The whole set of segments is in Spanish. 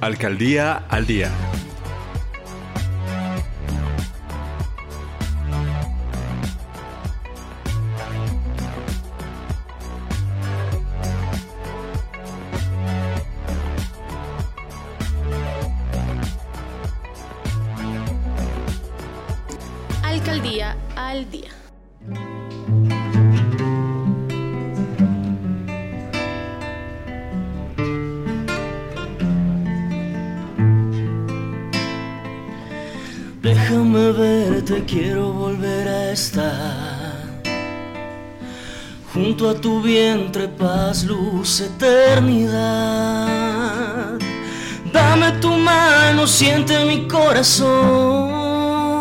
Alcaldía al Día. Corazón,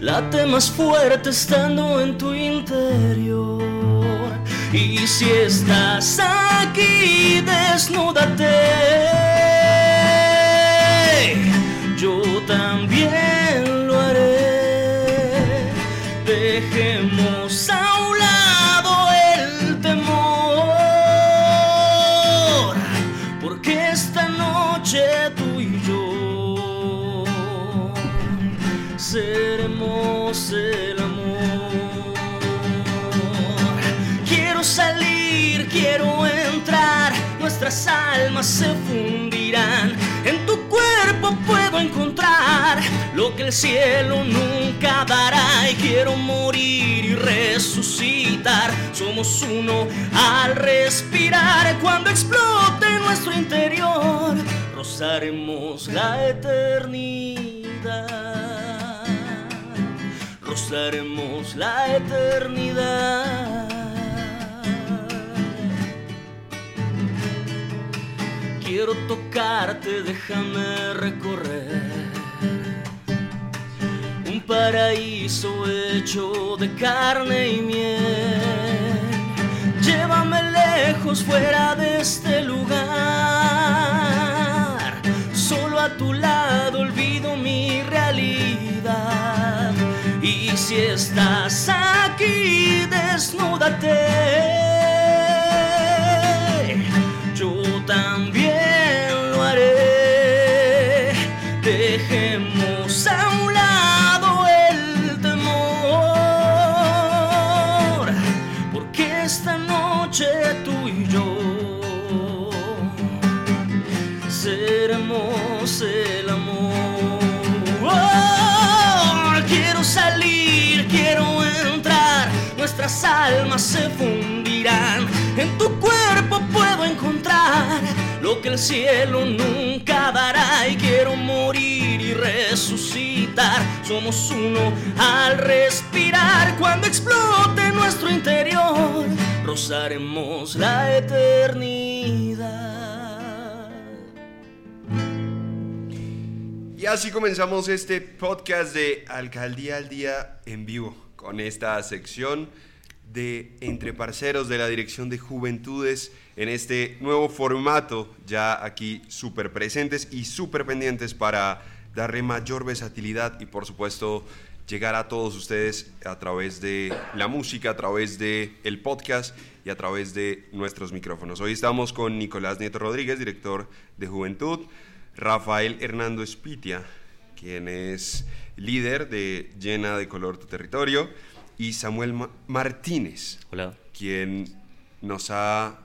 late más fuerte estando en tu interior. Y si estás aquí, desnúdate nuestras almas se fundirán en tu cuerpo puedo encontrar lo que el cielo nunca dará y quiero morir y resucitar. Somos uno al respirar cuando explote nuestro interior. Rozaremos la eternidad. Rozaremos la eternidad. Quiero tocarte, déjame recorrer un paraíso hecho de carne y miel. Llévame lejos fuera de este lugar, solo a tu lado olvido mi realidad. Y si estás aquí, desnúdate. Almas se fundirán. En tu cuerpo puedo encontrar lo que el cielo nunca dará y quiero morir y resucitar. Somos uno al respirar cuando explote nuestro interior. Rozaremos la eternidad. Y así comenzamos este podcast de Alcaldía al Día en vivo, con esta sección de Entre Parceros de la Dirección de Juventudes en este nuevo formato, ya aquí súper presentes y súper pendientes para darle mayor versatilidad y por supuesto llegar a todos ustedes a través de la música, a través de el podcast y a través de nuestros micrófonos. Hoy estamos con Nicolás Nieto Rodríguez, director de Juventud, Rafael Hernando Espitia, quien es líder de Llena de Color Tu Territorio, y Samuel Ma- Martínez, Hola. quien nos ha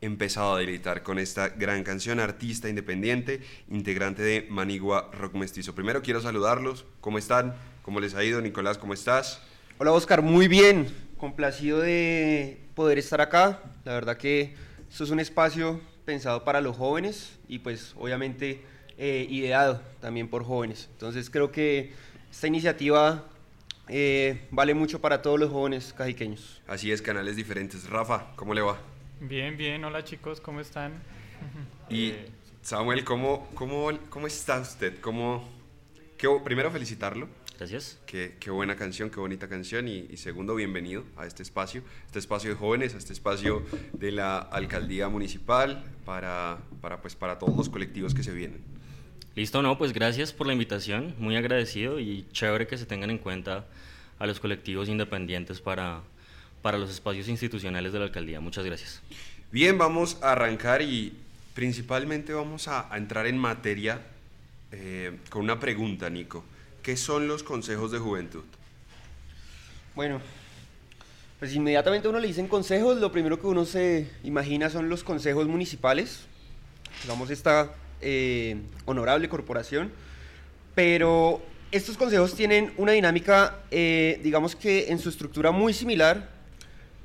empezado a deleitar con esta gran canción, artista independiente, integrante de Manigua Rock Mestizo. Primero quiero saludarlos, ¿cómo están? ¿Cómo les ha ido? Nicolás, ¿cómo estás? Hola Oscar, muy bien, complacido de poder estar acá. La verdad que esto es un espacio pensado para los jóvenes y pues obviamente eh, ideado también por jóvenes. Entonces creo que esta iniciativa eh, vale mucho para todos los jóvenes cajiqueños. Así es, canales diferentes. Rafa, ¿cómo le va? Bien, bien, hola chicos, ¿cómo están? Y Samuel, ¿cómo, cómo, cómo está usted? ¿Cómo, qué, primero felicitarlo, Gracias. qué, qué buena canción, qué bonita canción y, y segundo, bienvenido a este espacio, este espacio de jóvenes, a este espacio de la alcaldía municipal para, para, pues, para todos los colectivos que se vienen. Listo, no, pues gracias por la invitación, muy agradecido y chévere que se tengan en cuenta a los colectivos independientes para, para los espacios institucionales de la alcaldía. Muchas gracias. Bien, vamos a arrancar y principalmente vamos a, a entrar en materia eh, con una pregunta, Nico. ¿Qué son los consejos de juventud? Bueno, pues inmediatamente a uno le dicen consejos, lo primero que uno se imagina son los consejos municipales, digamos esta eh, honorable corporación, pero estos consejos tienen una dinámica, eh, digamos que en su estructura muy similar,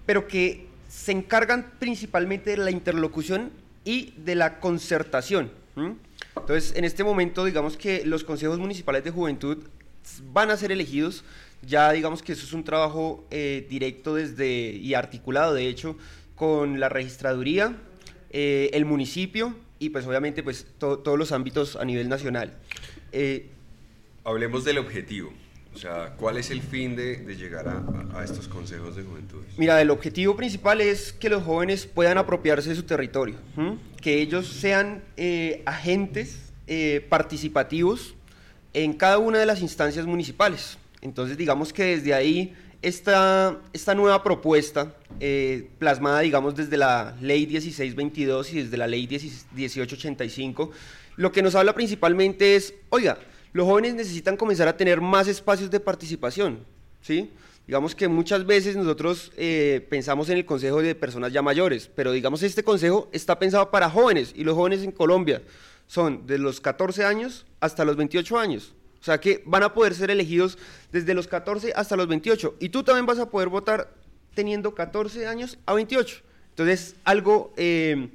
pero que se encargan principalmente de la interlocución y de la concertación. ¿m? Entonces, en este momento, digamos que los consejos municipales de juventud van a ser elegidos. Ya digamos que eso es un trabajo eh, directo desde y articulado, de hecho, con la registraduría, eh, el municipio y pues obviamente pues to- todos los ámbitos a nivel nacional. Eh, Hablemos del objetivo. O sea, ¿cuál es el fin de, de llegar a, estos consejos de juventud? Mira, el objetivo principal es que los jóvenes puedan apropiarse de su territorio, ¿m? que ellos sean eh, agentes eh, participativos en cada una de las instancias municipales. Entonces, digamos que desde ahí esta, esta nueva propuesta, eh, plasmada, digamos, desde la ley 1622 y desde la ley 10 1885, lo que nos habla principalmente es, oiga, los jóvenes necesitan comenzar a tener más espacios de participación, ¿sí? Digamos que muchas veces nosotros eh, pensamos en el consejo de personas ya mayores, pero digamos este consejo está pensado para jóvenes y los jóvenes en Colombia son de los 14 años hasta los 28 años. O sea que van a poder ser elegidos desde los 14 hasta los 28 y tú también vas a poder votar teniendo 14 años a 28. Entonces, algo eh,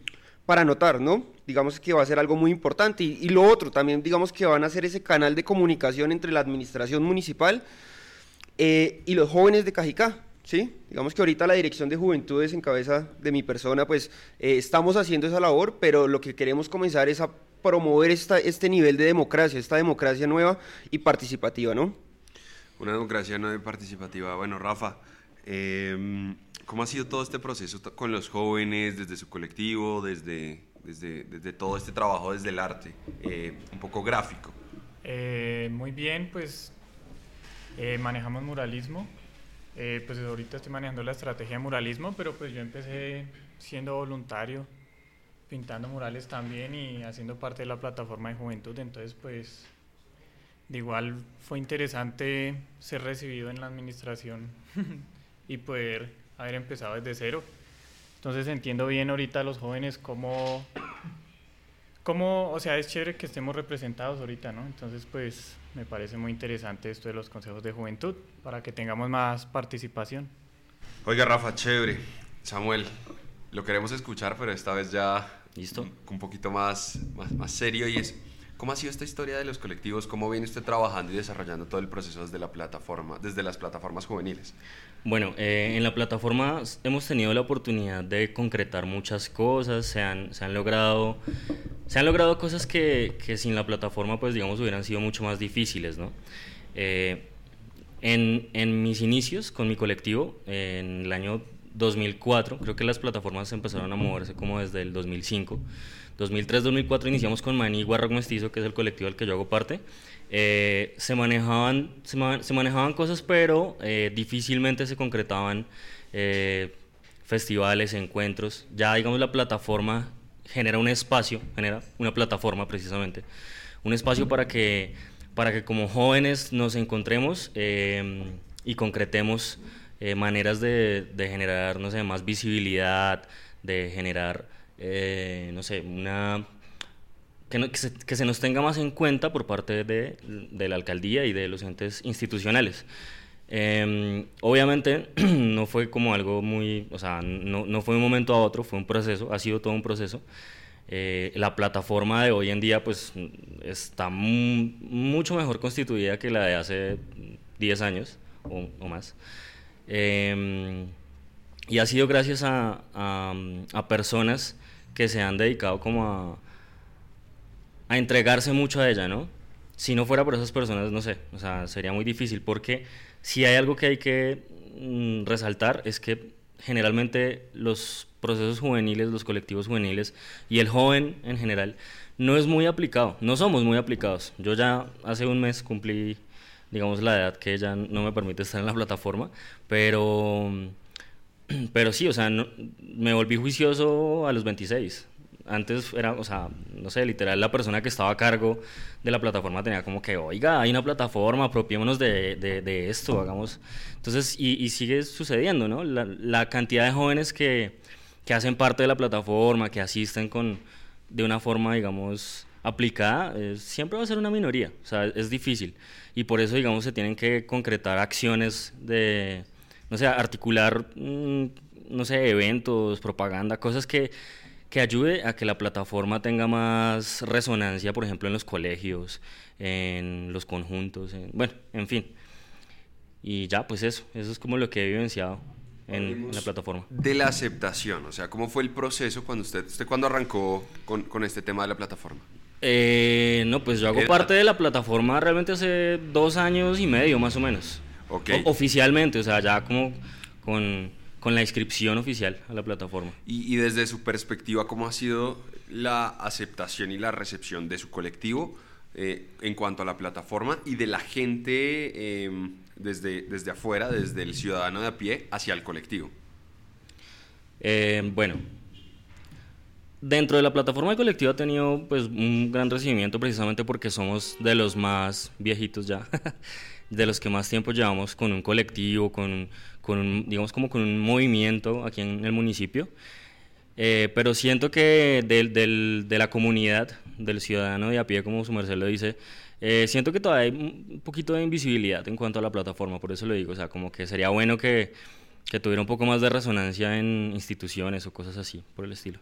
para notar, ¿no? Digamos que va a ser algo muy importante. Y, lo otro, también digamos que van a ser ese canal de comunicación entre la administración municipal eh, y los jóvenes de Cajicá, ¿sí? Digamos que ahorita la Dirección de Juventudes en cabeza de mi persona, pues eh, estamos haciendo esa labor, pero lo que queremos comenzar es a promover esta, este nivel de democracia, esta democracia nueva y participativa, ¿no? Una democracia no participativa. Bueno, Rafa, eh, ¿cómo ha sido todo este proceso con los jóvenes, desde su colectivo, desde, desde, desde todo este trabajo desde el arte? Eh, un poco gráfico. Eh, muy bien, pues eh, manejamos muralismo. Eh, pues ahorita estoy manejando la estrategia de muralismo, pero pues yo empecé siendo voluntario, pintando murales también y haciendo parte de la plataforma de juventud. Entonces, pues de igual fue interesante ser recibido en la administración y poder haber empezado desde cero. Entonces entiendo bien ahorita a los jóvenes cómo, cómo, o sea, es chévere que estemos representados ahorita, ¿no? Entonces, pues me parece muy interesante esto de los consejos de juventud para que tengamos más participación. Oiga, Rafa, chévere. Samuel, lo queremos escuchar, pero esta vez ya ¿Listo? un, poquito más, más, más serio y es, ¿cómo ha sido esta historia de los colectivos? ¿Cómo viene usted trabajando y desarrollando todo el proceso desde la plataforma, desde las plataformas juveniles? Bueno, eh, en la plataforma hemos tenido la oportunidad de concretar muchas cosas, se han, se han logrado, se han logrado cosas que, que sin la plataforma, pues digamos, hubieran sido mucho más difíciles, ¿no? Eh, en, en mis inicios con mi colectivo, en el año 2004, creo que las plataformas empezaron a moverse como desde el 2005. 2003-2004 iniciamos con Manigua Rock Mestizo, que es el colectivo del que yo hago parte. Eh, se, manejaban, se, se manejaban cosas, pero eh, difícilmente se concretaban eh, festivales, encuentros. Ya, digamos, la plataforma genera un espacio, genera una plataforma precisamente, un espacio para que, para que como jóvenes nos encontremos eh, y concretemos eh, maneras de, de generar, no más visibilidad, de generar, eh, no sé, una que, se, que se nos tenga más en cuenta por parte de, de la alcaldía y de los entes institucionales. Eh, obviamente no fue como algo muy, o sea, no, no fue un momento a otro, fue un proceso, ha sido todo un proceso. Eh, la plataforma de hoy en día pues está mu- mucho mejor constituida que la de hace 10 años o, o más. Eh, y ha sido gracias a, a, a personas que se han dedicado como a, a entregarse mucho a ella, ¿no? Si no fuera por esas personas, no sé, o sea, sería muy difícil porque si hay algo que hay que mm, resaltar es que generalmente los procesos juveniles, los colectivos juveniles y el joven en general no es muy aplicado, no somos muy aplicados. Yo ya hace un mes cumplí, digamos, la edad que ya no me permite estar en la plataforma, pero, pero sí, o sea, no- me volví juicioso a los 26. antes era, o sea, no sé, literal, la persona que estaba a cargo de la plataforma tenía como que, oiga, hay una plataforma, apropiémonos de, de, esto, hagamos. Entonces, y, y sigue sucediendo, ¿no? La, la, cantidad de jóvenes que, que hacen parte de la plataforma, que asisten con, de una forma, digamos, aplicada, siempre va a ser una minoría, o sea, es difícil. Y por eso, digamos, se tienen que concretar acciones de, no sé, articular, mm, no sé, eventos, propaganda, cosas que, que ayude a que la plataforma tenga más resonancia, por ejemplo, en los colegios, en los conjuntos, bueno, en fin. Y ya, pues eso, eso es como lo que he vivenciado en, la plataforma. De la aceptación, o sea, ¿cómo fue el proceso cuando usted, usted cuando arrancó con, con este tema de la plataforma? Eh, no, pues yo hago parte de la plataforma realmente hace dos años y medio, más o menos. oficialmente, o sea, ya como con, con, la inscripción oficial a la plataforma. Y, y, desde su perspectiva, ¿cómo ha sido la aceptación y la recepción de su colectivo eh, en cuanto a la plataforma y de la gente em, desde, desde afuera, desde el ciudadano de a pie hacia el colectivo? Eh, bueno, dentro de la plataforma de colectivo ha tenido pues un gran recibimiento precisamente porque somos de los más viejitos ya, de los que más tiempo llevamos con un colectivo, con, con digamos como con un movimiento aquí en el municipio. Eh, pero siento que del, del, de la comunidad, del ciudadano de a pie, como su merced lo dice, eh, siento que todavía hay un poquito de invisibilidad en cuanto a la plataforma, por eso lo digo, o sea, como que sería bueno que, que tuviera un poco más de resonancia en instituciones o cosas así, por el estilo.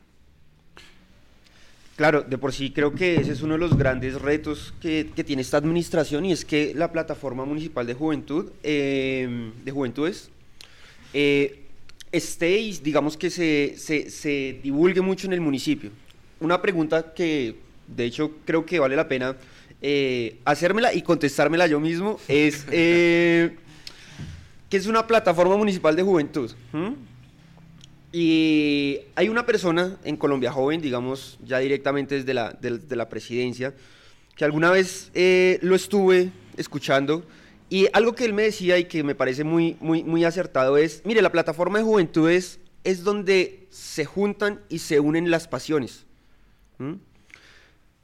Claro, de por sí creo que ese es uno de los grandes retos que, que tiene esta administración y es que la plataforma municipal de juventud, eh, de juventudes, eh, esté y digamos que se, se, se, divulgue mucho en el municipio. Una pregunta que de hecho creo que vale la pena eh, hacérmela y contestármela yo mismo es, ¿qué es una plataforma municipal de juventud? ¿Mm? Y hay una persona en Colombia Joven, digamos, ya directamente desde la, de, la presidencia, que alguna vez eh, lo estuve escuchando y algo que él me decía y que me parece muy, muy, muy acertado es, mire, la plataforma de juventudes es donde se juntan y se unen las pasiones.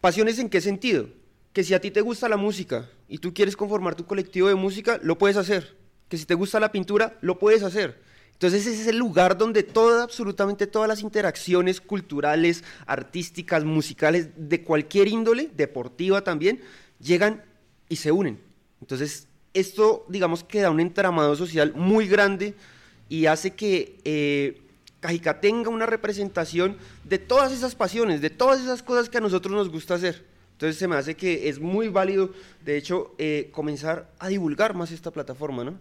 ¿Pasiones en qué sentido? Que si a ti te gusta la música y tú quieres conformar tu colectivo de música, lo puedes hacer. Que si te gusta la pintura, lo puedes hacer entonces ese es el lugar donde toda, absolutamente todas las interacciones culturales, artísticas, musicales, de cualquier índole, deportiva también, llegan y se unen. Entonces esto, digamos, que da un entramado social muy grande y hace que eh, Cajica tenga una representación de todas esas pasiones, de todas esas cosas que a nosotros nos gusta hacer. Entonces se me hace que es muy válido, de hecho, eh, comenzar a divulgar más esta plataforma, ¿no?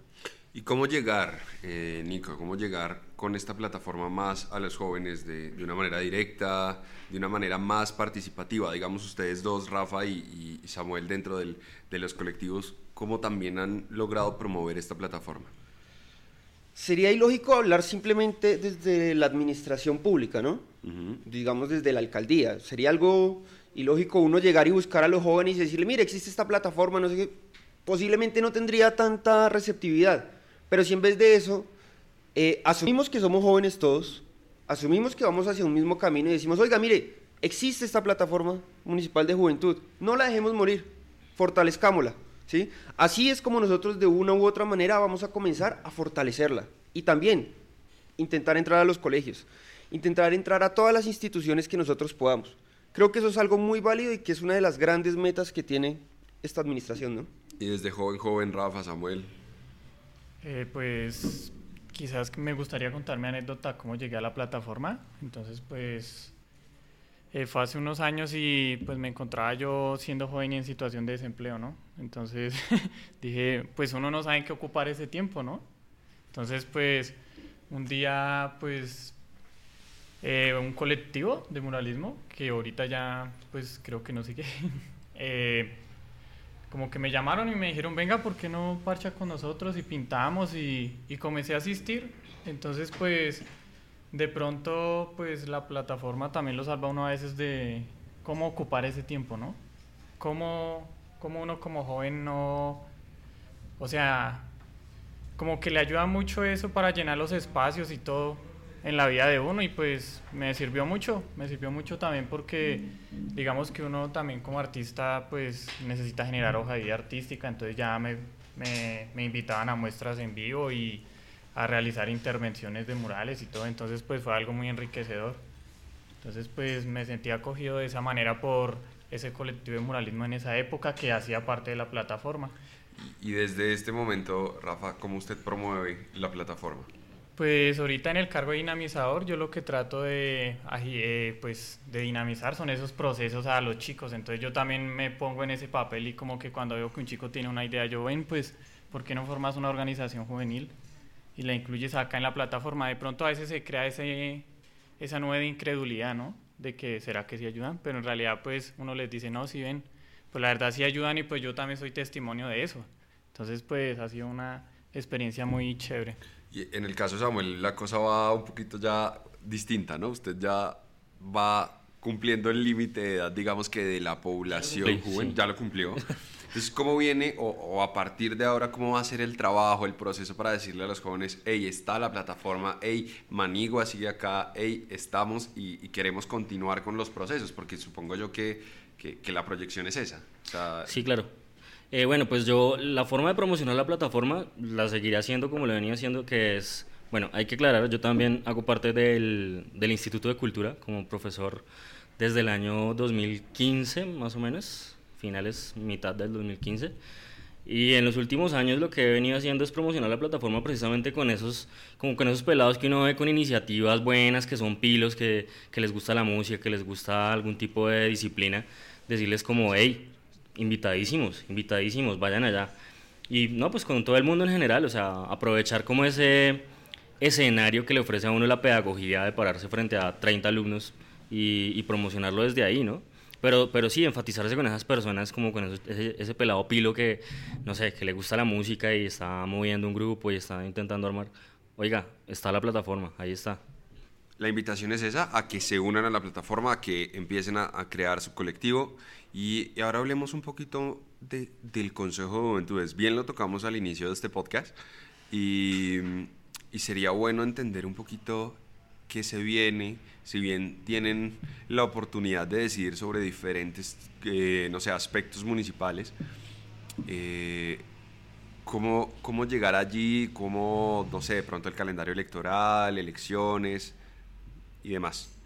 ¿Y cómo llegar, eh, Nico, cómo llegar con esta plataforma más a los jóvenes de, de, una manera directa, de una manera más participativa? Digamos ustedes dos, Rafa y, y Samuel, dentro del, de los colectivos, ¿cómo también han logrado promover esta plataforma? Sería ilógico hablar simplemente desde la administración pública, ¿no? Digamos desde la alcaldía. Sería algo ilógico uno llegar y buscar a los jóvenes y decirle, mire, existe esta plataforma, no sé qué. Posiblemente no tendría tanta receptividad pero si en vez de eso eh, asumimos que somos jóvenes todos, asumimos que vamos hacia un mismo camino y decimos, oiga, mire, existe esta plataforma municipal de juventud, no la dejemos morir, fortalezcámosla. ¿sí? Así es como nosotros de una u otra manera vamos a comenzar a fortalecerla. Y también intentar entrar a los colegios, intentar entrar a todas las instituciones que nosotros podamos. Creo que eso es algo muy válido y que es una de las grandes metas que tiene esta administración, ¿no? Y desde joven, joven, Rafa, Samuel, eh, pues quizás me gustaría contar mi anécdota, cómo llegué a la plataforma. Entonces, pues eh, fue hace unos años y pues me encontraba yo siendo joven y en situación de desempleo, ¿no? Entonces dije, pues uno no sabe en qué ocupar ese tiempo, ¿no? Entonces, pues un día, pues eh, un colectivo de muralismo que ahorita ya, pues creo que no sigue. eh, como que me llamaron y me dijeron, venga, ¿por qué no parcha con nosotros? Y pintamos y, y comencé a asistir. Entonces, pues, de pronto, pues la plataforma también lo salva uno a veces de cómo ocupar ese tiempo, ¿no? Cómo, cómo uno como joven no, o sea, como que le ayuda mucho eso para llenar los espacios y todo. En la vida de uno y pues me sirvió mucho, me sirvió mucho también porque digamos que uno también como artista pues necesita generar hoja de artística, entonces ya me, me, me invitaban a muestras en vivo y a realizar intervenciones de murales y todo, entonces pues fue algo muy enriquecedor. Entonces pues me sentí acogido de esa manera por ese colectivo de muralismo en esa época que hacía parte de la plataforma. Y desde este momento, Rafa, ¿cómo usted promueve la plataforma? Pues ahorita en el cargo de dinamizador yo lo que trato de, eh, pues, de dinamizar son esos procesos a los chicos. Entonces yo también me pongo en ese papel y como que cuando veo que un chico tiene una idea, yo ven, pues, ¿por qué no formas una organización juvenil y la incluyes acá en la plataforma? De pronto a veces se crea ese, esa nueva incredulidad, ¿no? De que será que sí ayudan, pero en realidad pues uno les dice, no, si ven, pues la verdad sí ayudan y pues yo también soy testimonio de eso. Entonces pues ha sido una experiencia muy chévere. Y en el caso de Samuel, la cosa va un poquito ya distinta, ¿no? Usted ya va cumpliendo el límite de edad, digamos que de la población joven, ya lo cumplió. Entonces, ¿cómo viene o, a partir de ahora, cómo va a ser el trabajo, el proceso para decirle a los jóvenes, hey, está la plataforma, hey, Manigua sigue acá, hey, estamos y, queremos continuar con los procesos? Porque supongo yo que, que, que la proyección es esa. O sea, sí, claro. Eh, bueno, pues yo la forma de promocionar la plataforma la seguiré haciendo como lo venía haciendo, que es, bueno, hay que aclarar, yo también hago parte del, del Instituto de Cultura como profesor desde el año 2015, más o menos, finales, mitad del 2015. Y en los últimos años lo que he venido haciendo es promocionar la plataforma precisamente con esos, como con esos pelados que uno ve con iniciativas buenas, que son pilos, que, que les gusta la música, que les gusta algún tipo de disciplina, decirles como, hey, invitadísimos, invitadísimos, vayan allá. Y no, pues con todo el mundo en general, o sea, aprovechar como ese escenario que le ofrece a uno la pedagogía de pararse frente a 30 alumnos y, promocionarlo desde ahí, ¿no? Pero, pero sí, enfatizarse con esas personas, como con ese, pelado pilo que, no sé, que le gusta la música y está moviendo un grupo y está intentando armar. Oiga, está la plataforma, ahí está. La invitación es esa, a que se unan a la plataforma, a que empiecen a crear su colectivo y, ahora hablemos un poquito del Consejo de Juventudes. Bien lo tocamos al inicio de este podcast y, sería bueno entender un poquito qué se viene, si bien tienen la oportunidad de decidir sobre diferentes, eh, no sé, aspectos municipales. Eh, ¿cómo, ¿Cómo llegar allí? ¿Cómo, no sé, de pronto el calendario electoral, elecciones y demás?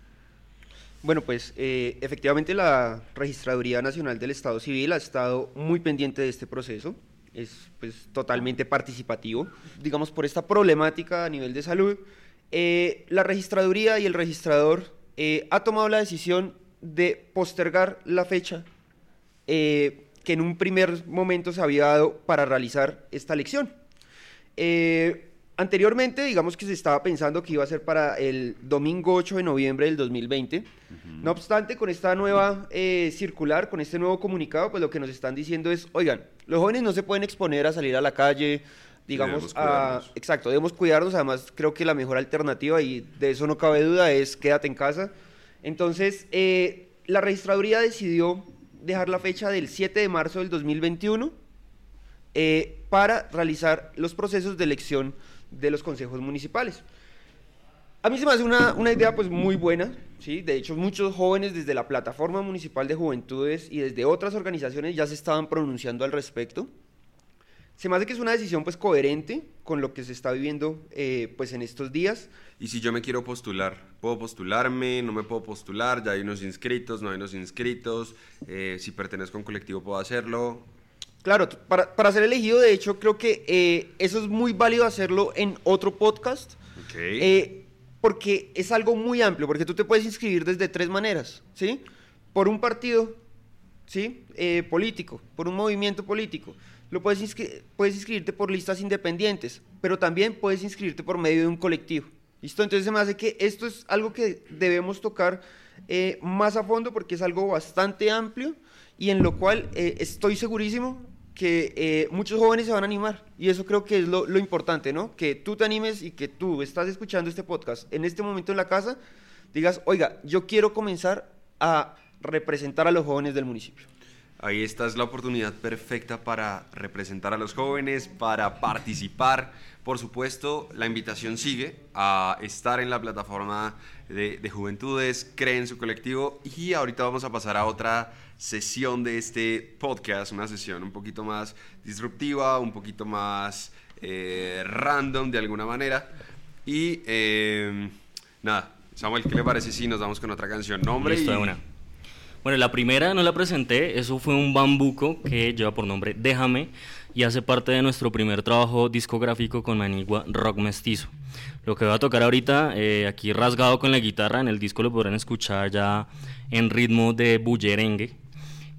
Bueno, pues eh, efectivamente la Registraduría Nacional del Estado Civil ha estado muy pendiente de este proceso, es pues totalmente participativo. Digamos, por esta problemática a nivel de salud, eh, la Registraduría y el registrador eh, ha tomado la decisión de postergar la fecha que en un primer momento se había dado para realizar esta elección. Anteriormente, digamos que se estaba pensando que iba a ser para el domingo 8 de noviembre del 2020. No obstante, con esta nueva eh, circular, con este nuevo comunicado, pues lo que nos están diciendo es, oigan, los jóvenes no se pueden exponer a salir a la calle, digamos, a, exacto, debemos cuidarnos. Además, creo que la mejor alternativa, y de eso no cabe duda, es quédate en casa. Entonces, eh, la registraduría decidió dejar la fecha del 7 de marzo del 2021 eh, para realizar los procesos de elección de los consejos municipales. A mí se me hace una, una, idea pues muy buena, ¿sí? De hecho, muchos jóvenes desde la Plataforma Municipal de Juventudes y desde otras organizaciones ya se estaban pronunciando al respecto. Se me hace que es una decisión pues coherente con lo que se está viviendo eh, pues en estos días. Y si yo me quiero postular, ¿puedo postularme? ¿No me puedo postular? ¿Ya hay unos inscritos? ¿No hay unos inscritos? Eh, si pertenezco a un colectivo, ¿puedo hacerlo? Claro, para, para, ser elegido, de hecho, creo que eh, eso es muy válido hacerlo en otro podcast. Eh, porque es algo muy amplio, porque tú te puedes inscribir desde tres maneras, ¿sí? Por un partido, ¿sí? Eh, político, por un movimiento político. Lo puedes, puedes inscribirte por listas independientes, pero también puedes inscribirte por medio de un colectivo. ¿Listo? Entonces se me hace que esto es algo que debemos tocar más a fondo porque es algo bastante amplio y en lo cual estoy segurísimo que eh, muchos jóvenes se van a animar y eso creo que es lo, lo, importante, ¿no? Que tú te animes y que tú estás escuchando este podcast en este momento en la casa, digas, oiga, yo quiero comenzar a representar a los jóvenes del municipio. ahí esta es la oportunidad perfecta para representar a los jóvenes, para participar. Por supuesto, la invitación sigue a estar en la plataforma de, de Juventudes, creen su colectivo y ahorita vamos a pasar a otra sesión de este podcast, una sesión un poquito más disruptiva, un poquito más eh, random de alguna manera. Y eh, nada, Samuel, ¿qué le parece si nos damos con otra canción? Nombre Listo, y... una. Bueno, la primera no la presenté, eso fue un bambuco que lleva por nombre Déjame y hace parte de nuestro primer trabajo discográfico con Manigua Rock Mestizo. Lo que voy a tocar ahorita, eh, aquí rasgado con la guitarra, en el disco lo podrán escuchar ya en ritmo de bullerengue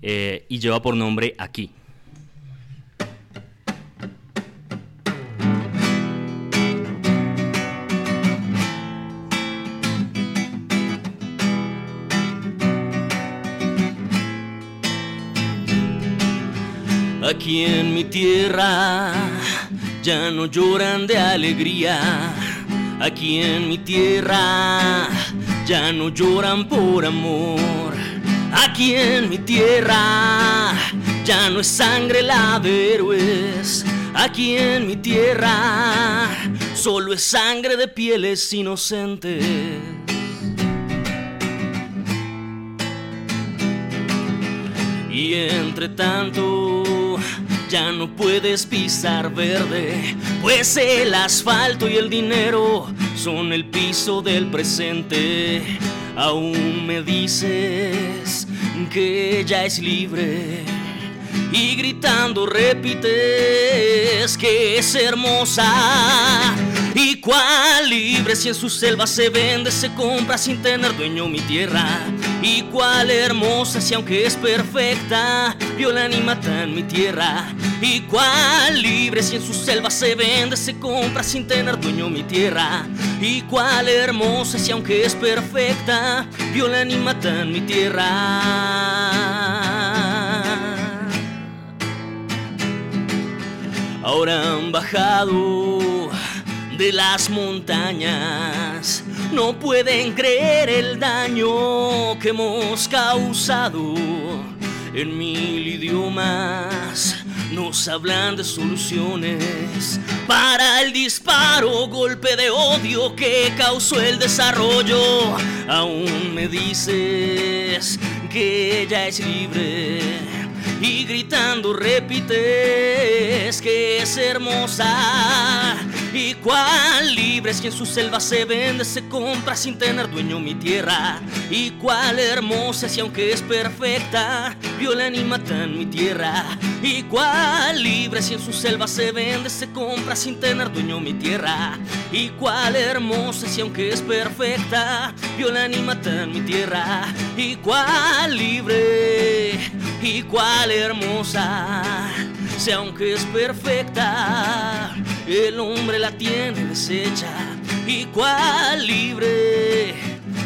eh, y lleva por nombre Aquí. Aquí en mi tierra ya no lloran de alegría. Aquí en mi tierra ya no lloran por amor. Aquí en mi tierra ya no es sangre la de héroes. Aquí en mi tierra solo es sangre de pieles inocentes. Y entre tanto, ya no puedes pisar verde, pues el asfalto y el dinero son el piso del presente. Aún me dices que ella es libre y gritando repites que es hermosa. Y cuál libre si en su selva se vende, se compra sin tener dueño mi tierra. Y cuál hermosa si aunque es perfecta, violan y matan mi tierra. Y cuál libre si en su selva se vende, se compra sin tener dueño mi tierra. Y cuál hermosa si aunque es perfecta, violan y matan mi tierra. Ahora han bajado de las montañas. No pueden creer el daño que hemos causado. En mil idiomas nos hablan de soluciones para el disparo, golpe de odio que causó el desarrollo. Aún me dices que ella es libre y gritando repites que es hermosa. Y cuál libre es que en su selva se vende, se compra sin tener dueño mi tierra. Y cuál hermosa si aunque es perfecta, violan y matan mi tierra. Y cuál libre si en su selva se vende, se compra sin tener dueño mi tierra. Y cuál hermosa si aunque es perfecta, violan y matan mi tierra. Y cuál libre y cuál hermosa, si aunque es perfecta, el hombre la tiene deshecha. Y cuál libre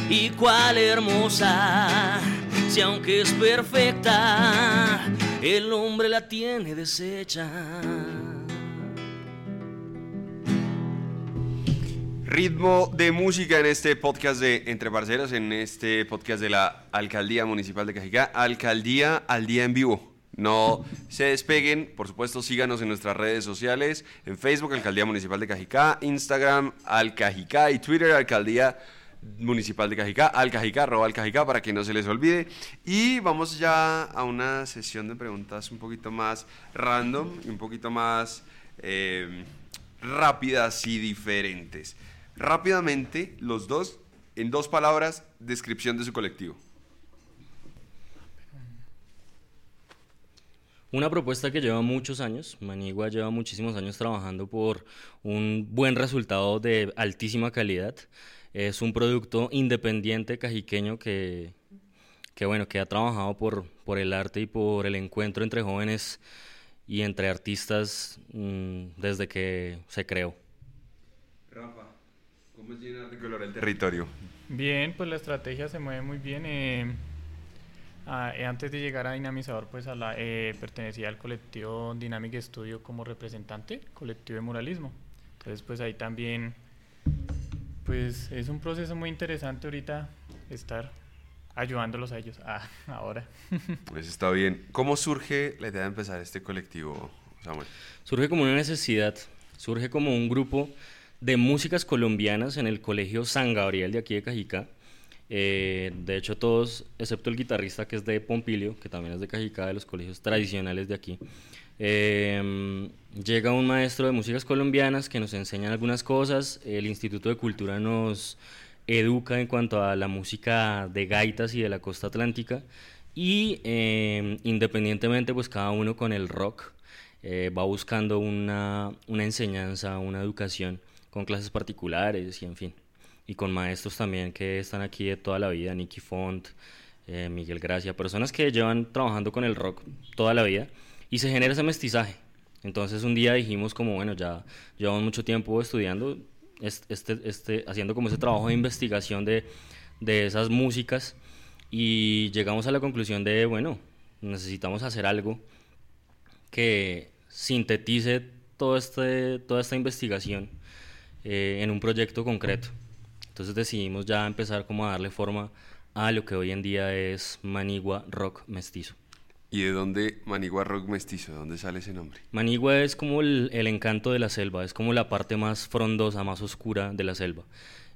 y cuál hermosa, si aunque es perfecta, el hombre la tiene deshecha. Ritmo de música en este podcast de Entre Parceros, en este podcast de la Alcaldía Municipal de Cajicá. Alcaldía al día en vivo. No se despeguen, por supuesto síganos en nuestras redes sociales, en Facebook Alcaldía Municipal de Cajicá, Instagram Alcajicá y Twitter Alcaldía Municipal de Cajicá, Alcajicá, arroba Alcajicá para que no se les olvide. Y vamos ya a una sesión de preguntas un poquito más random un poquito más eh, rápidas y diferentes. Rápidamente, los dos, en dos palabras, descripción de su colectivo. Una propuesta que lleva muchos años, Manigua lleva muchísimos años trabajando por un buen resultado de altísima calidad. Es un producto independiente cajiqueño que, que, bueno, que ha trabajado por, por el arte y por el encuentro entre jóvenes y entre artistas mmm, desde que se creó. Rafa, ¿cómo es llenar de color el territorio? Bien, pues la estrategia se mueve muy bien. Eh, ah, eh, antes de llegar a Dinamizador, pues a la, eh, pertenecía al colectivo Dynamic Studio como representante, colectivo de muralismo. Entonces, pues ahí también, pues es un proceso muy interesante ahorita estar ayudándolos a ellos ah, ahora. Pues está bien. ¿Cómo surge la idea de empezar este colectivo, Samuel? Surge como una necesidad, surge como un grupo de músicas colombianas en el Colegio San Gabriel de aquí de Cajicá. Eh, de hecho, todos, excepto el guitarrista que es de Pompilio, que también es de Cajicá, de los colegios tradicionales de aquí. Eh, llega un maestro de músicas colombianas que nos enseña algunas cosas. El Instituto de Cultura nos educa en cuanto a la música de gaitas y de la costa atlántica. Y eh, independientemente, pues cada uno con el rock va buscando una, una enseñanza, una educación con clases particulares y en fin. Y con maestros también que están aquí de toda la vida, Nicky Font, eh, Miguel Gracia, personas que llevan trabajando con el rock toda la vida y se genera ese mestizaje. Entonces un día dijimos como, bueno, ya llevamos mucho tiempo estudiando, este, este, haciendo como ese trabajo de investigación de, de esas músicas y llegamos a la conclusión de, bueno, necesitamos hacer algo que sintetice todo este, toda esta investigación eh, en un proyecto concreto. Entonces decidimos ya empezar como a darle forma a lo que hoy en día es Manigua Rock Mestizo. ¿Y de dónde Manigua Rock Mestizo? ¿De dónde sale ese nombre? Manigua es como el, el, encanto de la selva, es como la parte más frondosa, más oscura de la selva.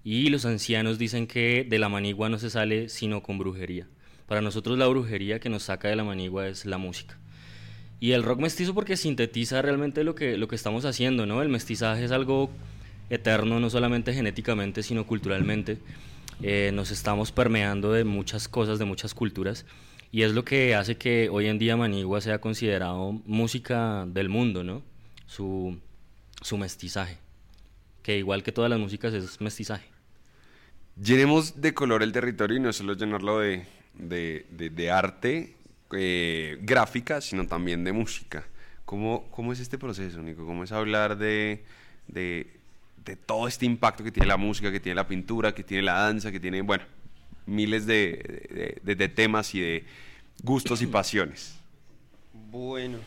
Y los ancianos dicen que de la manigua no se sale sino con brujería. Para nosotros la brujería que nos saca de la manigua es la música. Y el rock mestizo porque sintetiza realmente lo que, lo que estamos haciendo, ¿no? El mestizaje es algo eterno, no solamente genéticamente, sino culturalmente. Eh, nos estamos permeando de muchas cosas, de muchas culturas, y es lo que hace que hoy en día Manigua sea considerado música del mundo, ¿no? Su, su mestizaje, que igual que todas las músicas es mestizaje. Llenemos de color el territorio y no solo llenarlo de, de, de, arte eh, gráfica, sino también de música. ¿Cómo, ¿Cómo es este proceso, Nico? ¿Cómo es hablar de, de de todo este impacto que tiene la música, que tiene la pintura, que tiene la danza, que tiene, bueno, miles de, de, temas y de gustos y pasiones. Bueno,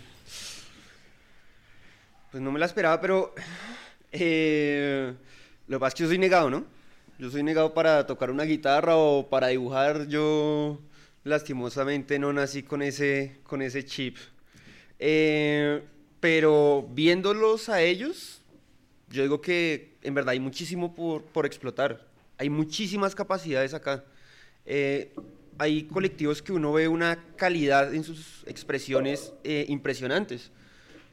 pues no me la esperaba, pero eh, lo que pasa es que yo soy negado, ¿no? Yo soy negado para tocar una guitarra o para dibujar. Yo lastimosamente no nací con ese, con ese chip. Eh, pero viéndolos a ellos, yo digo que en verdad hay muchísimo por, por explotar, hay muchísimas capacidades acá. Eh, hay colectivos que uno ve una calidad en sus expresiones eh, impresionantes.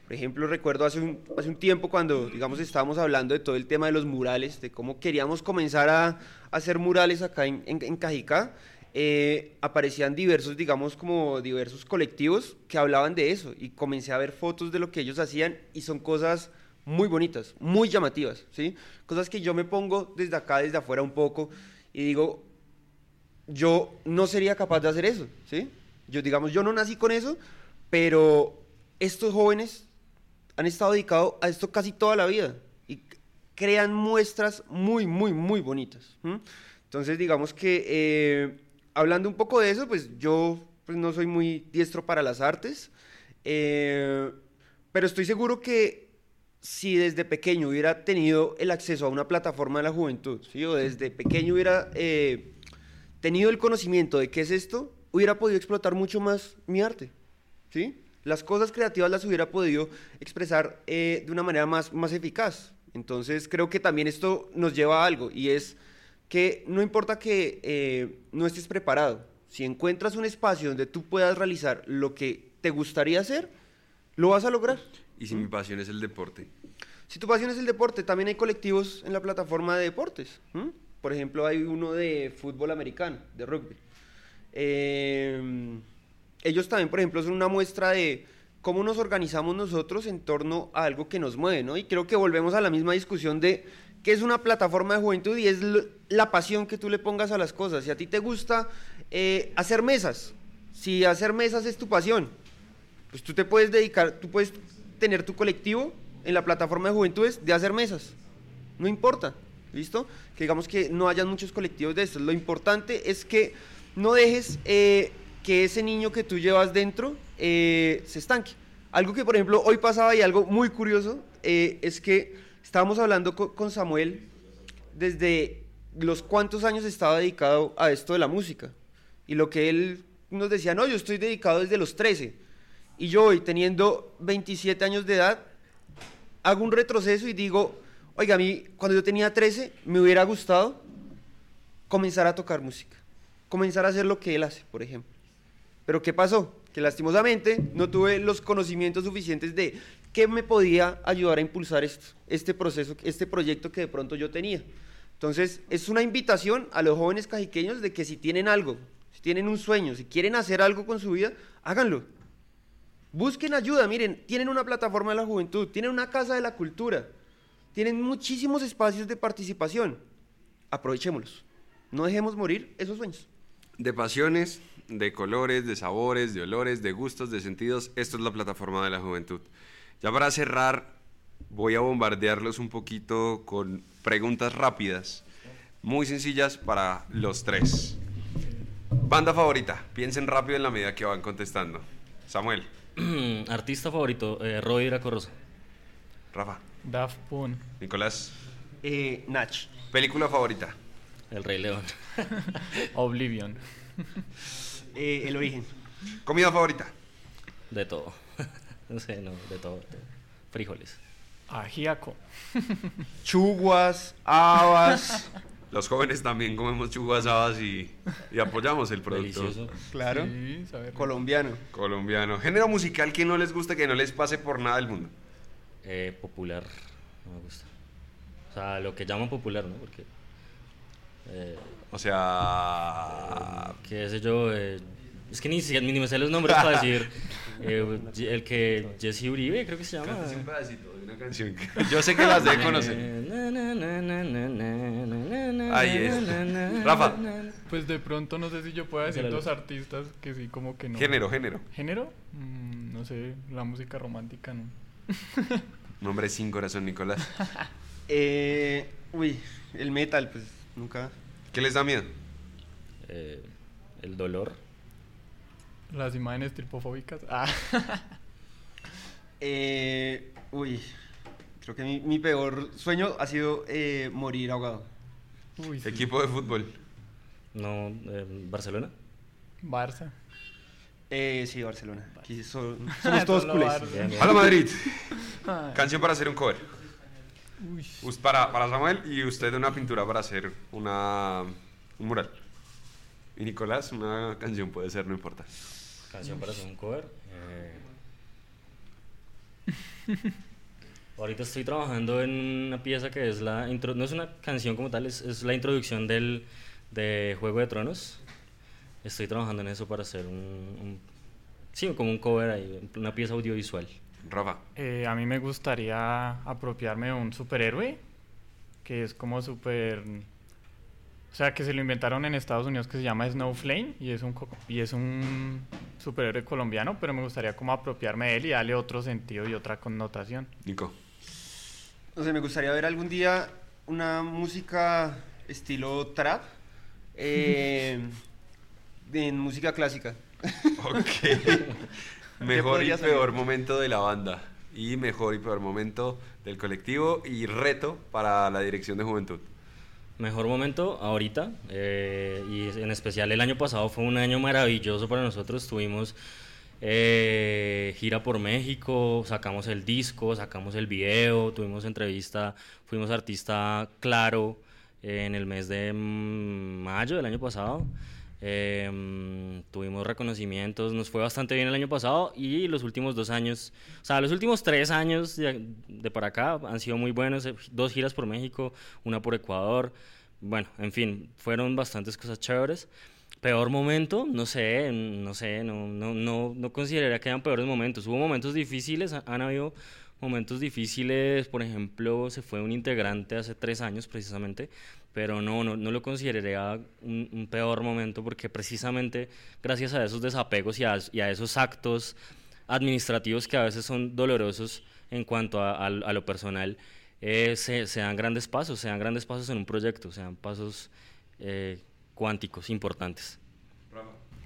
Por ejemplo, recuerdo hace un, hace un tiempo cuando, digamos, estábamos hablando de todo el tema de los murales, de cómo queríamos comenzar a, hacer murales acá en, en, Cajicá, eh, aparecían diversos, digamos, como diversos colectivos que hablaban de eso y comencé a ver fotos de lo que ellos hacían y son cosas muy bonitas, muy llamativas, ¿sí? Cosas que yo me pongo desde acá, desde afuera un poco y digo, yo no sería capaz de hacer eso, ¿sí? Yo, digamos, yo no nací con eso, pero estos jóvenes han estado dedicados a esto casi toda la vida y crean muestras muy, muy, muy bonitas. Entonces, digamos que eh, hablando un poco de eso, pues yo pues, no soy muy diestro para las artes, eh, pero estoy seguro que si desde pequeño hubiera tenido el acceso a una plataforma de la juventud, ¿sí? o desde pequeño hubiera eh, tenido el conocimiento de qué es esto, hubiera podido explotar mucho más mi arte. ¿sí? Las cosas creativas las hubiera podido expresar eh, de una manera más, más eficaz. Entonces creo que también esto nos lleva a algo y es que no importa que eh, no estés preparado, si encuentras un espacio donde tú puedas realizar lo que te gustaría hacer, lo vas a lograr. ¿Y si mi pasión es el deporte? Si tu pasión es el deporte, también hay colectivos en la plataforma de deportes. Por ejemplo, hay uno de fútbol americano, de rugby. Em, ellos también, por ejemplo, son una muestra de cómo nos organizamos nosotros en torno a algo que nos mueve, ¿no? Y creo que volvemos a la misma discusión de qué es una plataforma de juventud y es la pasión que tú le pongas a las cosas. Si a ti te gusta eh, hacer mesas, si hacer mesas es tu pasión, pues tú te puedes dedicar, tú puedes tener tu colectivo en la plataforma de juventudes de hacer mesas. No importa, ¿listo? Que digamos que no hayan muchos colectivos de estos. Lo importante es que no dejes eh, que ese niño que tú llevas dentro eh, se estanque. Algo que, por ejemplo, hoy pasaba y algo muy curioso eh, es que estábamos hablando con Samuel desde los cuántos años estaba dedicado a esto de la música. Y lo que él nos decía, no, yo estoy dedicado desde los 13. Y yo hoy, teniendo 27 años de edad, hago un retroceso y digo, oiga, a mí cuando yo tenía 13 me hubiera gustado comenzar a tocar música, comenzar a hacer lo que él hace, por ejemplo. Pero ¿qué pasó? Que lastimosamente no tuve los conocimientos suficientes de qué me podía ayudar a impulsar esto, este proceso, este proyecto que de pronto yo tenía. Entonces, es una invitación a los jóvenes cajiqueños de que si tienen algo, si tienen un sueño, si quieren hacer algo con su vida, háganlo. Busquen ayuda, miren, tienen una plataforma de la juventud, tienen una casa de la cultura, tienen muchísimos espacios de participación. Aprovechémoslos. No dejemos morir esos sueños. De pasiones, de colores, de sabores, de olores, de gustos, de sentidos, esto es la plataforma de la juventud. Ya para cerrar, voy a bombardearlos un poquito con preguntas rápidas, muy sencillas para los tres. Banda favorita, piensen rápido en la medida que van contestando. Samuel, Artista favorito, eh, Roy Corrosa. Rafa, Daft Punk. Nicolás, Eh, Nach. película favorita. El Rey León. Oblivion. Eh, el origen. Comida favorita. De todo. no sé, no, de todo. de- Frijoles. Ajiaco. Chuguas, habas. Los jóvenes también comemos chuguasadas y, y apoyamos el producto Delicioso. Claro. Sí. Colombiano. colombiano. Género musical que no les gusta, que no les pase por nada del mundo. Eh, popular. No me gusta. O sea, lo que llaman popular, ¿no? Porque. eh, O sea, qué sé yo. eh, es que ni, siquiera- ni me sé los nombres para decir. Eh, el que. Jesse Uribe, creo que se llama. Cántese un pedacito de una canción. que- Yo sé que las de conocer. Ahí na, Rafa. Pues de pronto no sé si yo pueda decir dos artistas que sí, como que no. Género, género. ¿Género? Mm, no sé, la música romántica, ¿no? Nombre sin corazón, Nicolás. Eh, uy, el metal, pues nunca. ¿Qué les da miedo? Eh, el dolor. Las imágenes tripofóbicas. Ah. Eh, uy, creo que mi, mi peor sueño ha sido eh, morir ahogado. Uy, sí. Equipo de fútbol. No, eh, Barcelona. Barça. Eh, sí, Barcelona. Aquí somos todos culés. Bien. ¡Hola Madrid! Canción para hacer un cover. Uy. Para, para Samuel y usted una pintura para hacer una, un mural. Y Nicolás, una canción puede ser, no importa. Canción para hacer un cover. eh. Ahorita estoy trabajando en una pieza que es la intro, no es una canción como tal, es, es la introducción del de Juego de Tronos. Estoy trabajando en eso para hacer un, un- sí, como un cover ahí, una pieza audiovisual. Rafa. Eh, a mí me gustaría apropiarme de un superhéroe que es como super... O sea, que se lo inventaron en Estados Unidos que se llama Snowflame y es un, co- y es un superhéroe colombiano, pero me gustaría como apropiarme de él y darle otro sentido y otra connotación. Nico. No sé, me gustaría ver algún día una música estilo trap eh, en música clásica. Ok. Mejor y peor momento de la banda. Y mejor y peor momento del colectivo y reto para la dirección de juventud. Mejor momento ahorita, eh, y en especial el año pasado fue un año maravilloso para nosotros. Tuvimos eh, gira por México, sacamos el disco, sacamos el video, tuvimos entrevista, fuimos artista claro eh, en el mes de mm, mayo del año pasado. Eh, tuvimos reconocimientos, nos fue bastante bien el año pasado y los últimos dos años, o sea, los últimos tres años de, de para acá han sido muy buenos. eh, Dos giras por México, una por Ecuador. Bueno, en fin, fueron bastantes cosas chéveres. Peor momento, no sé, no sé, no, no, no, no consideraría que hayan peores momentos. Hubo momentos difíciles, ha- han habido momentos difíciles, por ejemplo, se fue un integrante hace tres años precisamente, pero no, no, no lo consideraría un, un peor momento porque precisamente gracias a esos desapegos y a, y a esos actos administrativos que a veces son dolorosos en cuanto a, a- a lo personal, eh, se, se dan grandes pasos, se dan grandes pasos en un proyecto, se dan pasos eh, cuánticos importantes.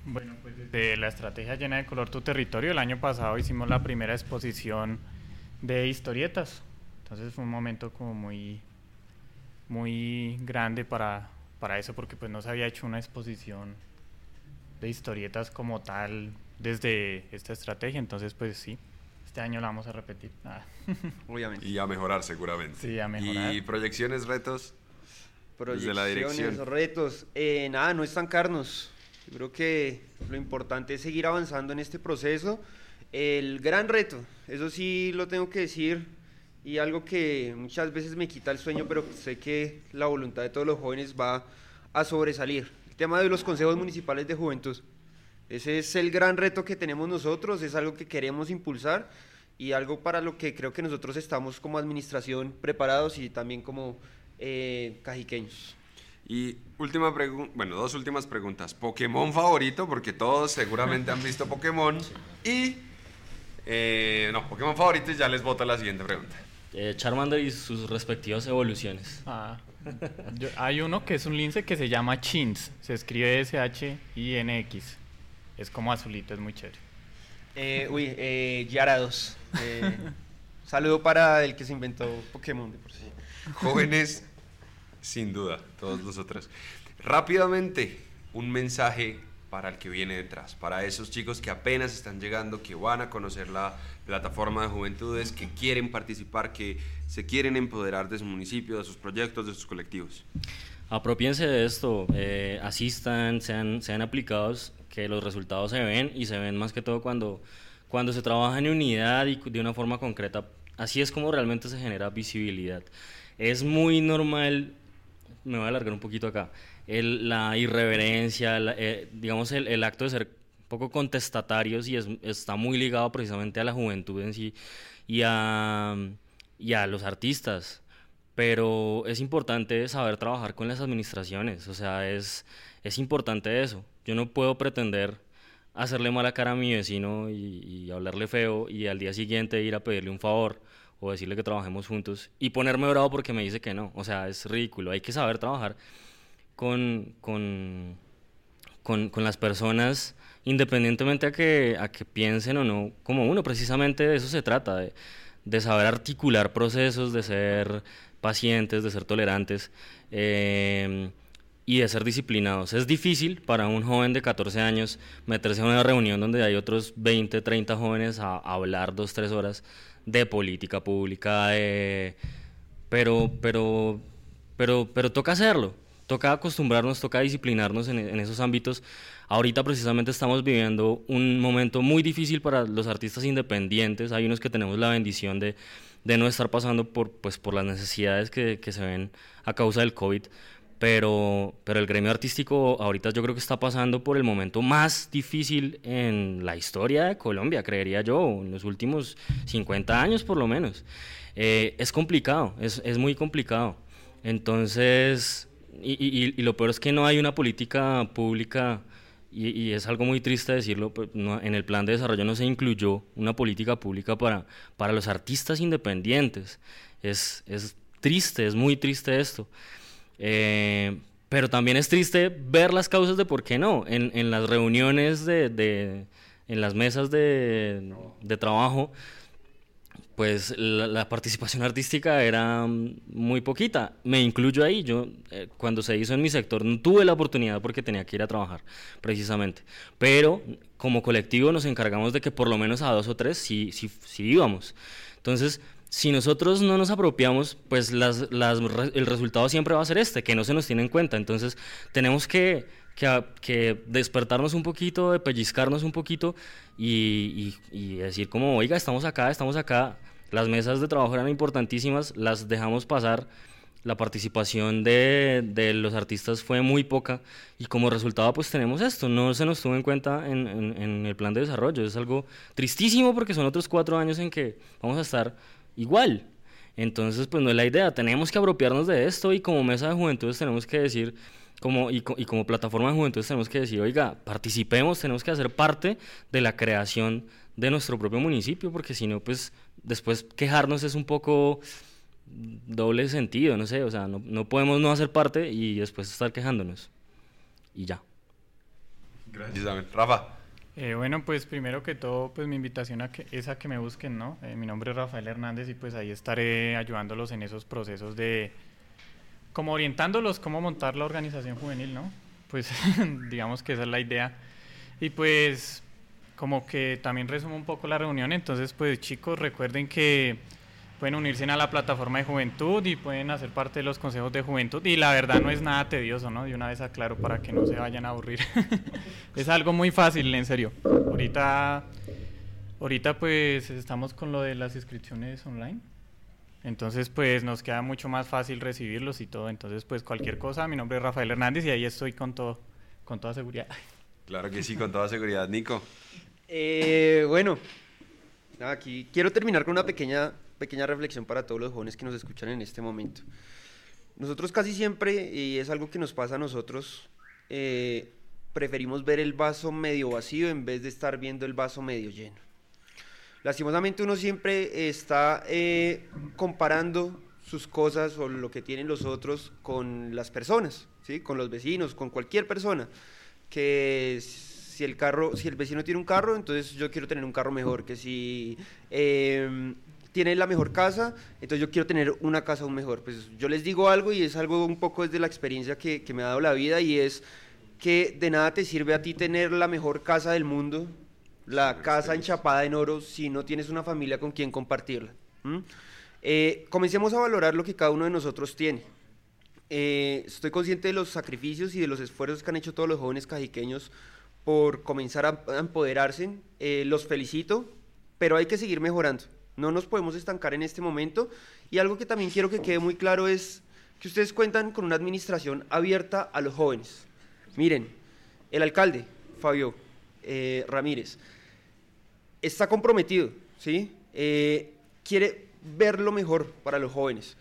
Bueno, pues desde la estrategia llena de color tu territorio, el año pasado hicimos la primera exposición de historietas. Entonces fue un momento como muy, muy grande para, para eso, porque pues no se había hecho una exposición de historietas como tal desde esta estrategia. Entonces, pues sí, este año la vamos a repetir. Ah. Obviamente. Y a mejorar seguramente. Sí, a mejorar. Y proyecciones, retos. Desde la Proyecciones, dirección. retos. Eh, nada, no estancarnos. Yo creo que lo importante es seguir avanzando en este proceso. El gran reto, eso sí lo tengo que decir, y algo que muchas veces me quita el sueño, pero sé que la voluntad de todos los jóvenes va a sobresalir. El tema de los consejos municipales de juventud. Ese es el gran reto que tenemos nosotros, es algo que queremos impulsar y algo para lo que creo que nosotros estamos como administración preparados y también como eh, cajiqueños. Y última pregunta, bueno, dos últimas preguntas. Pokémon favorito, porque todos seguramente han visto Pokémon. Y, eh, no, Pokémon favorito y ya les voto la siguiente pregunta. Eh, Charmander y sus respectivas evoluciones. Ah, yo- hay uno que es un lince que se llama Chins. Se escribe S-H-I-N-X. Es como azulito, es muy chévere. Eh, uy, eh, Yarados. Eh, saludo para el que se inventó Pokémon de por sí. Jóvenes, sin duda, todos nosotros. Rápidamente, un mensaje para el que viene detrás, para esos chicos que apenas están llegando, que van a conocer la plataforma de juventudes, que quieren participar, que se quieren empoderar de su municipio, de sus proyectos, de sus colectivos. Apropiense de esto, eh, asistan, sean, sean aplicados, que los resultados se ven y se ven más que todo cuando, cuando se trabaja en unidad y de una forma concreta. Así es como realmente se genera visibilidad. Es muy normal, me voy a alargar un poquito acá, el- la irreverencia, la- eh, digamos el, el acto de ser poco contestatarios y es- está muy ligado precisamente a la juventud en sí y a, y a los artistas pero es importante saber trabajar con las administraciones, o sea, es, es importante eso. Yo no puedo pretender hacerle mala cara a mi vecino y, y hablarle feo y al día siguiente ir a pedirle un favor o decirle que trabajemos juntos y ponerme bravo porque me dice que no. O sea, es ridículo. Hay que saber trabajar con, con, con, con las personas independientemente a que, a que piensen o no como uno. Precisamente de eso se trata, de, saber articular procesos, de ser pacientes, de ser tolerantes eh, y de ser disciplinados. Es difícil para un joven de 14 años meterse a una reunión donde hay otros 20, 30 jóvenes a, hablar dos, tres horas de política pública, de- pero, pero, pero, pero toca hacerlo, toca acostumbrarnos, toca disciplinarnos en esos ámbitos. Ahorita precisamente estamos viviendo un momento muy difícil para los artistas independientes. Hay unos que tenemos la bendición de, de no estar pasando por, pues, por las necesidades que, que se ven a causa del COVID. Pero, pero el gremio artístico ahorita yo creo que está pasando por el momento más difícil en la historia de Colombia, creería yo, en los últimos 50 años por lo menos. Eh, es complicado, es, es muy complicado. Entonces, y, y- y lo peor es que no hay una política pública, y, es algo muy triste decirlo, pues, en el plan de desarrollo no se incluyó una política pública para, para los artistas independientes. Es, es triste, es muy triste esto. Eh, pero también es triste ver las causas de por qué no. En, en las reuniones de, de- en las mesas de, de trabajo, pues la, participación artística era mm, muy poquita. Me incluyo ahí. Yo, eh, cuando se hizo en mi sector, no tuve la oportunidad porque tenía que ir a trabajar, precisamente. Pero como colectivo nos encargamos de que por lo menos a dos o tres sí, sí, sí íbamos. Entonces, si nosotros no nos apropiamos, pues las, el resultado siempre va a ser este, que no se nos tiene en cuenta. Entonces, tenemos que, que, que despertarnos un poquito, de pellizcarnos un poquito y, y- y decir como, oiga, estamos acá, estamos acá. Las mesas de trabajo eran importantísimas, las dejamos pasar. La participación de, de los artistas fue muy poca y como resultado pues tenemos esto, no se nos tuvo en cuenta en, en- en el plan de desarrollo. Es algo tristísimo porque son otros cuatro años en que vamos a estar igual. Entonces pues no es la idea, tenemos que apropiarnos de esto y como mesa de juventudes tenemos que decir, como, y, y como plataforma de juventudes tenemos que decir, oiga, participemos, tenemos que hacer parte de la creación de nuestro propio municipio porque si no pues después quejarnos es un poco doble sentido, no sé, o sea, no, no podemos no hacer parte y después estar quejándonos. Y ya. Gracias, Amel. Rafa. Eh, bueno, pues primero que todo, pues mi invitación a que, es a que me busquen, ¿no? Eh, mi nombre es Rafael Hernández y pues ahí estaré ayudándolos en esos procesos de, como orientándolos cómo montar la organización juvenil, ¿no? Pues digamos que esa es la idea. Y pues como que también resumo un poco la reunión, entonces pues chicos recuerden que pueden unirse a la plataforma de juventud y pueden hacer parte de los consejos de juventud y la verdad no es nada tedioso, ¿no? De una vez aclaro para que no se vayan a aburrir. es algo muy fácil, en serio. Ahorita, ahorita pues estamos con lo de las inscripciones online. Entonces, pues nos queda mucho más fácil recibirlos y todo. Entonces, pues cualquier cosa, mi nombre es Rafael Hernández y ahí estoy con todo, con toda seguridad. Claro que sí, con toda seguridad, Nico. Eh, bueno, aquí quiero terminar con una pequeña, pequeña reflexión para todos los jóvenes que nos escuchan en este momento. Nosotros casi siempre, y es algo que nos pasa a nosotros, eh, preferimos ver el vaso medio vacío en vez de estar viendo el vaso medio lleno. Lastimosamente uno siempre está eh, comparando sus cosas o lo que tienen los otros con las personas, ¿sí? con los vecinos, con cualquier persona. Que si el carro, si el vecino tiene un carro, entonces yo quiero tener un carro mejor. Que si em, tiene la mejor casa, entonces yo quiero tener una casa aún mejor. Pues yo les digo algo y es algo un poco desde la experiencia que me ha dado la vida y es que de nada te sirve a ti tener la mejor casa del mundo la casa enchapada en oro si no tienes una familia con quien compartirla. Eh, comencemos a valorar lo que cada uno de nosotros tiene. Eh, estoy consciente de los sacrificios y de los esfuerzos que han hecho todos los jóvenes cajiqueños por comenzar a, empoderarse. Eh, los felicito, pero hay que seguir mejorando. No nos podemos estancar en este momento. Y algo que también quiero que quede muy claro es que ustedes cuentan con una administración abierta a los jóvenes. Miren, el alcalde, Fabio Ramírez, está comprometido, ¿sí? Eh, quiere ver lo mejor para los jóvenes.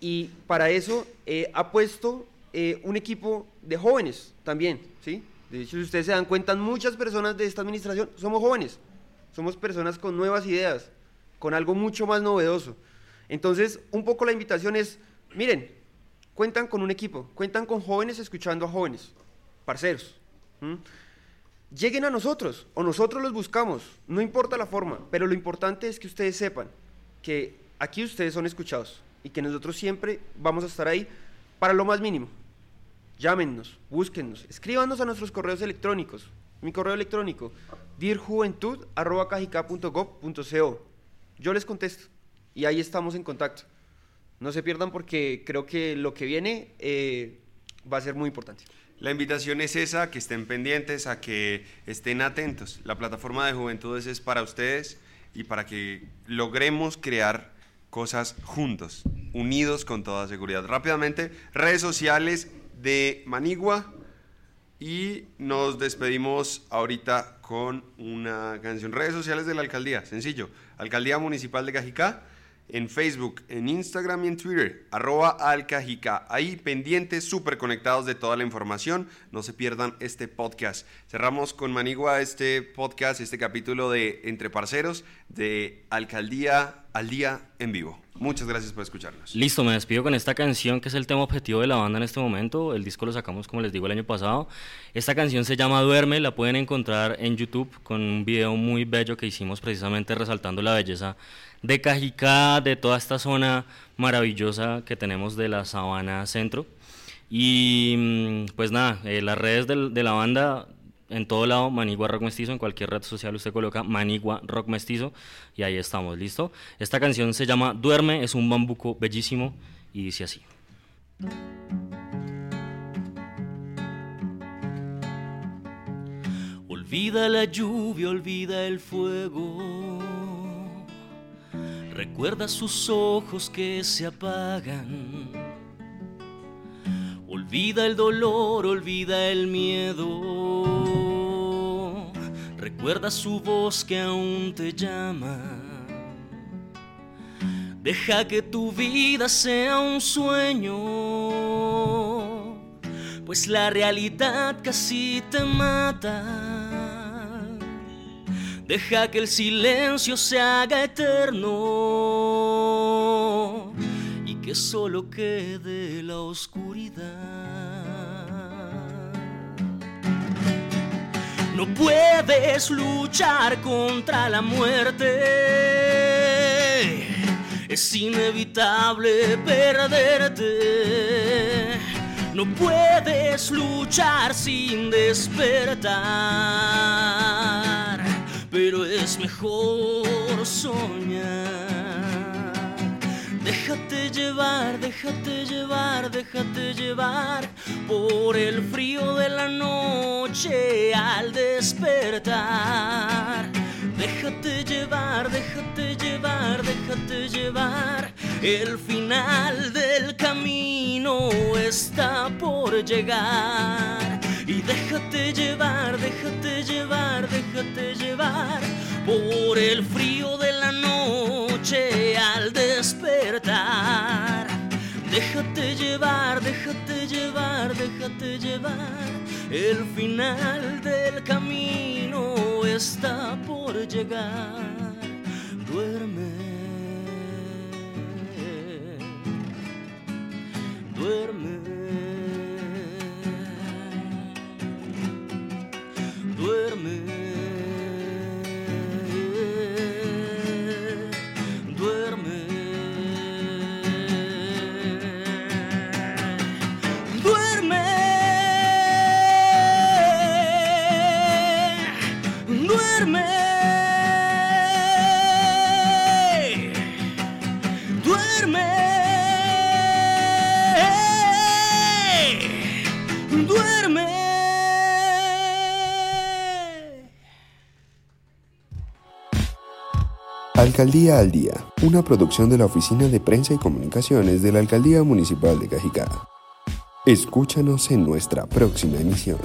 Y para eso eh, ha puesto eh, un equipo de jóvenes también, ¿sí? De hecho, si ustedes se dan cuenta, muchas personas de esta administración somos jóvenes, somos personas con nuevas ideas, con algo mucho más novedoso. Entonces, un poco la invitación es, miren, cuentan con un equipo, cuentan con jóvenes escuchando a jóvenes, parceros lleguen a nosotros o nosotros los buscamos, no importa la forma, pero lo importante es que ustedes sepan que aquí ustedes son escuchados y que nosotros siempre vamos a estar ahí para lo más mínimo. Llámenos, búsquennos, escríbanos a nuestros correos electrónicos. Mi correo electrónico, dirjuventud.co. Yo les contesto y ahí estamos en contacto. No se pierdan porque creo que lo que viene eh, va a ser muy importante. La invitación es esa, que estén pendientes, a que estén atentos. La plataforma de juventudes es para ustedes y para que logremos crear cosas juntos, unidos con toda seguridad. Rápidamente, redes sociales de Manigua y nos despedimos ahorita con una canción. Redes sociales de la alcaldía, sencillo. Alcaldía Municipal de Cajicá en Facebook, en Instagram y en Twitter, arroba alcajica. Ahí pendientes, súper conectados de toda la información. No se pierdan este podcast. Cerramos con Manigua este podcast, este capítulo de Entre Parceros de Alcaldía al Día en vivo. Muchas gracias por escucharnos. Listo, me despido con esta canción que es el tema objetivo de la banda en este momento. El disco lo sacamos, como les digo, el año pasado. Esta canción se llama Duerme, la pueden encontrar en YouTube con un video muy bello que hicimos precisamente resaltando la belleza de Cajicá, de toda esta zona maravillosa que tenemos de la Sabana Centro. Y mm, pues nada, eh, las redes de, la banda en todo lado, Manigua Rock Mestizo, en cualquier red social usted coloca Manigua Rock Mestizo y ahí estamos, ¿listo? Esta canción se llama Duerme, es un bambuco bellísimo y dice así. Olvida la lluvia, olvida el fuego Recuerda sus ojos que se apagan. Olvida el dolor, olvida el miedo. Recuerda su voz que aún te llama. Deja que tu vida sea un sueño, pues la realidad casi te mata. Deja que el silencio se haga eterno y que solo quede la oscuridad. No puedes luchar contra la muerte. Es inevitable perderte No puedes luchar sin despertar, pero es mejor soñar. Déjate llevar, déjate llevar, déjate llevar por el frío de la noche al despertar. Déjate llevar, déjate llevar, déjate llevar. El final del camino está por llegar. Y déjate llevar, déjate llevar, déjate llevar por el frío de la noche al despertar. Déjate llevar, déjate llevar, déjate llevar. El final del camino está por llegar. Duerme. Duerme. Alcaldía al Día, una producción de la Oficina de Prensa y Comunicaciones de la Alcaldía Municipal de Cajicá. Escúchanos en nuestra próxima emisión.